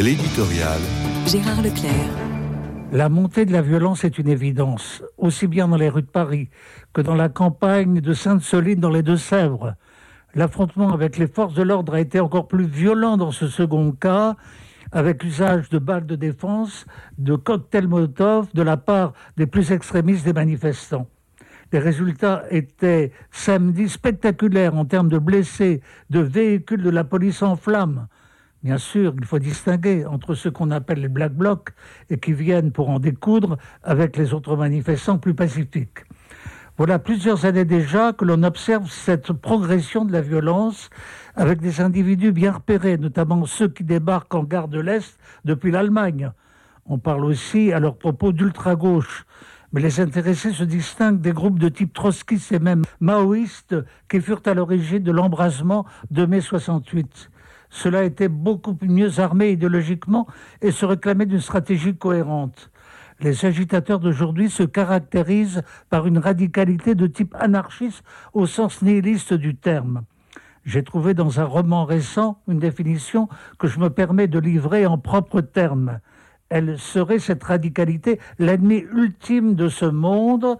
L'éditorial. Gérard Leclerc. La montée de la violence est une évidence, aussi bien dans les rues de Paris que dans la campagne de Sainte-Soline dans les Deux-Sèvres. L'affrontement avec les forces de l'ordre a été encore plus violent dans ce second cas, avec l'usage de balles de défense, de cocktails Molotov de la part des plus extrémistes des manifestants. Les résultats étaient samedi spectaculaires en termes de blessés, de véhicules de la police en flammes. Bien sûr, il faut distinguer entre ceux qu'on appelle les Black Blocs et qui viennent pour en découdre avec les autres manifestants plus pacifiques. Voilà plusieurs années déjà que l'on observe cette progression de la violence avec des individus bien repérés, notamment ceux qui débarquent en gare de l'Est depuis l'Allemagne. On parle aussi à leur propos d'ultra-gauche mais les intéressés se distinguent des groupes de type trotskiste et même maoïste qui furent à l'origine de l'embrasement de mai 68. Cela était beaucoup mieux armé idéologiquement et se réclamait d'une stratégie cohérente. Les agitateurs d'aujourd'hui se caractérisent par une radicalité de type anarchiste au sens nihiliste du terme. J'ai trouvé dans un roman récent une définition que je me permets de livrer en propres termes elle serait cette radicalité l'ennemi ultime de ce monde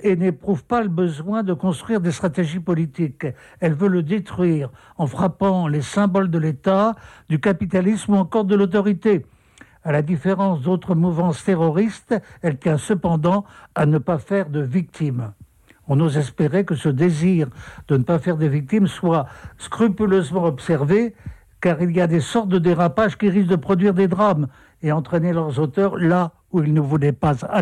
et n'éprouve pas le besoin de construire des stratégies politiques. Elle veut le détruire en frappant les symboles de l'État, du capitalisme ou encore de l'autorité. À la différence d'autres mouvances terroristes, elle tient cependant à ne pas faire de victimes. On ose espérer que ce désir de ne pas faire de victimes soit scrupuleusement observé, car il y a des sortes de dérapages qui risquent de produire des drames et entraîner leurs auteurs là où ils ne voulaient pas aller.